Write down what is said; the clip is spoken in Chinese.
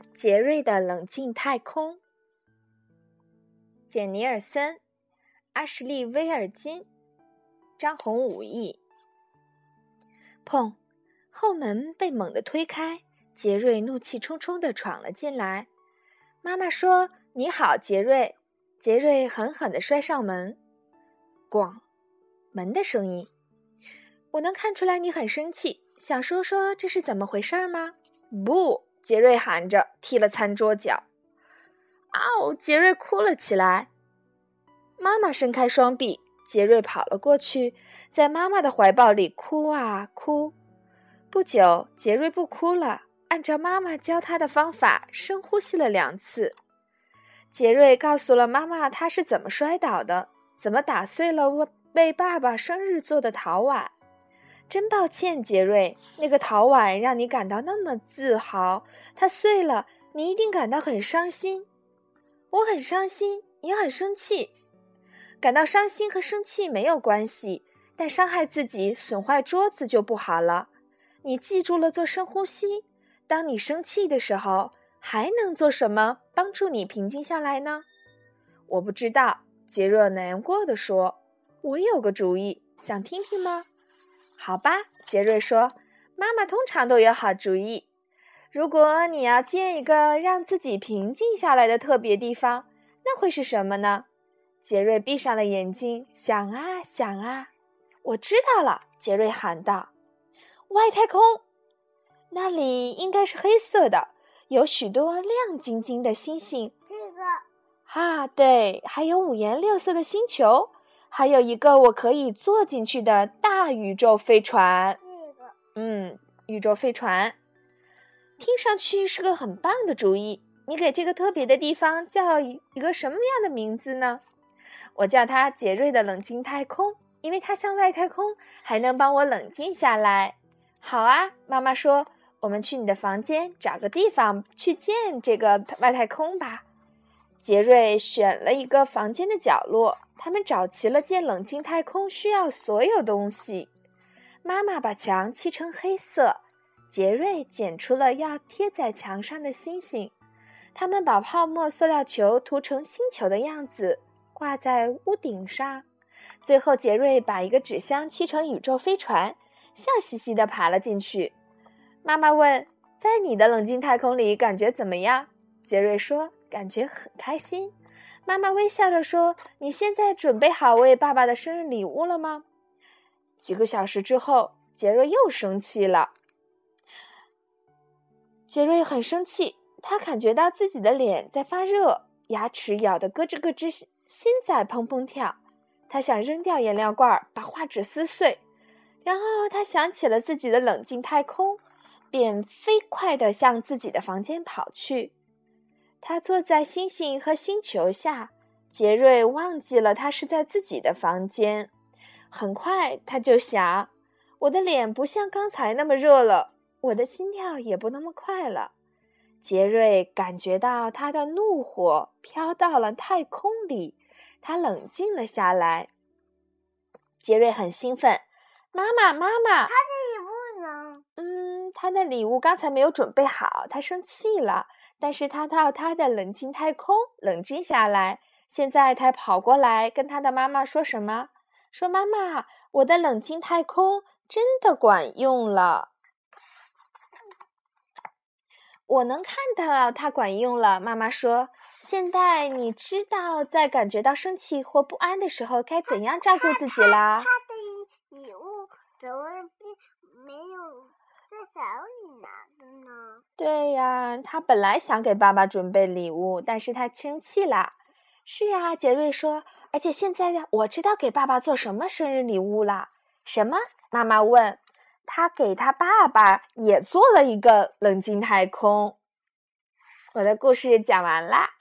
杰瑞的冷静太空。简·尼尔森、阿什利·威尔金、张宏武译。砰！后门被猛地推开，杰瑞怒气冲冲地闯了进来。妈妈说：“你好，杰瑞。”杰瑞狠狠地摔上门，咣！门的声音。我能看出来你很生气，想说说这是怎么回事吗？不！杰瑞喊着，踢了餐桌角。嗷！杰瑞哭了起来。妈妈伸开双臂，杰瑞跑了过去，在妈妈的怀抱里哭啊哭。不久，杰瑞不哭了，按照妈妈教他的方法，深呼吸了两次。杰瑞告诉了妈妈他是怎么摔倒的，怎么打碎了为爸爸生日做的陶碗。真抱歉，杰瑞，那个陶碗让你感到那么自豪，它碎了，你一定感到很伤心。我很伤心，也很生气。感到伤心和生气没有关系，但伤害自己、损坏桌子就不好了。你记住了做深呼吸。当你生气的时候，还能做什么帮助你平静下来呢？我不知道，杰瑞难过的说。我有个主意，想听听吗？好吧，杰瑞说：“妈妈通常都有好主意。如果你要建一个让自己平静下来的特别地方，那会是什么呢？”杰瑞闭上了眼睛，想啊想啊。我知道了，杰瑞喊道：“外太空，那里应该是黑色的，有许多亮晶晶的星星。”这个啊，对，还有五颜六色的星球。还有一个我可以坐进去的大宇宙飞船。这个，嗯，宇宙飞船，听上去是个很棒的主意。你给这个特别的地方叫一个什么样的名字呢？我叫它杰瑞的冷静太空，因为它像外太空，还能帮我冷静下来。好啊，妈妈说，我们去你的房间找个地方去建这个外太空吧。杰瑞选了一个房间的角落。他们找齐了建冷静太空需要所有东西。妈妈把墙漆成黑色，杰瑞剪出了要贴在墙上的星星。他们把泡沫塑料球涂成星球的样子，挂在屋顶上。最后，杰瑞把一个纸箱漆成宇宙飞船，笑嘻嘻地爬了进去。妈妈问：“在你的冷静太空里，感觉怎么样？”杰瑞说：“感觉很开心。”妈妈微笑着说：“你现在准备好为爸爸的生日礼物了吗？”几个小时之后，杰瑞又生气了。杰瑞很生气，他感觉到自己的脸在发热，牙齿咬得咯吱咯吱，心在砰砰跳。他想扔掉颜料罐，把画纸撕碎。然后他想起了自己的冷静太空，便飞快地向自己的房间跑去。他坐在星星和星球下，杰瑞忘记了他是在自己的房间。很快，他就想：“我的脸不像刚才那么热了，我的心跳也不那么快了。”杰瑞感觉到他的怒火飘到了太空里，他冷静了下来。杰瑞很兴奋：“妈妈，妈妈，他的礼物呢？”“嗯，他的礼物刚才没有准备好，他生气了。”但是他到他的冷静太空冷静下来。现在他跑过来跟他的妈妈说什么？说：“妈妈，我的冷静太空真的管用了。我能看到它管用了。”妈妈说：“现在你知道在感觉到生气或不安的时候该怎样照顾自己啦。”他的礼物怎么并没有？在手里拿的呢。对呀，他本来想给爸爸准备礼物，但是他生气啦。是啊，杰瑞说。而且现在呢，我知道给爸爸做什么生日礼物啦。什么？妈妈问。他给他爸爸也做了一个冷静太空。我的故事讲完啦。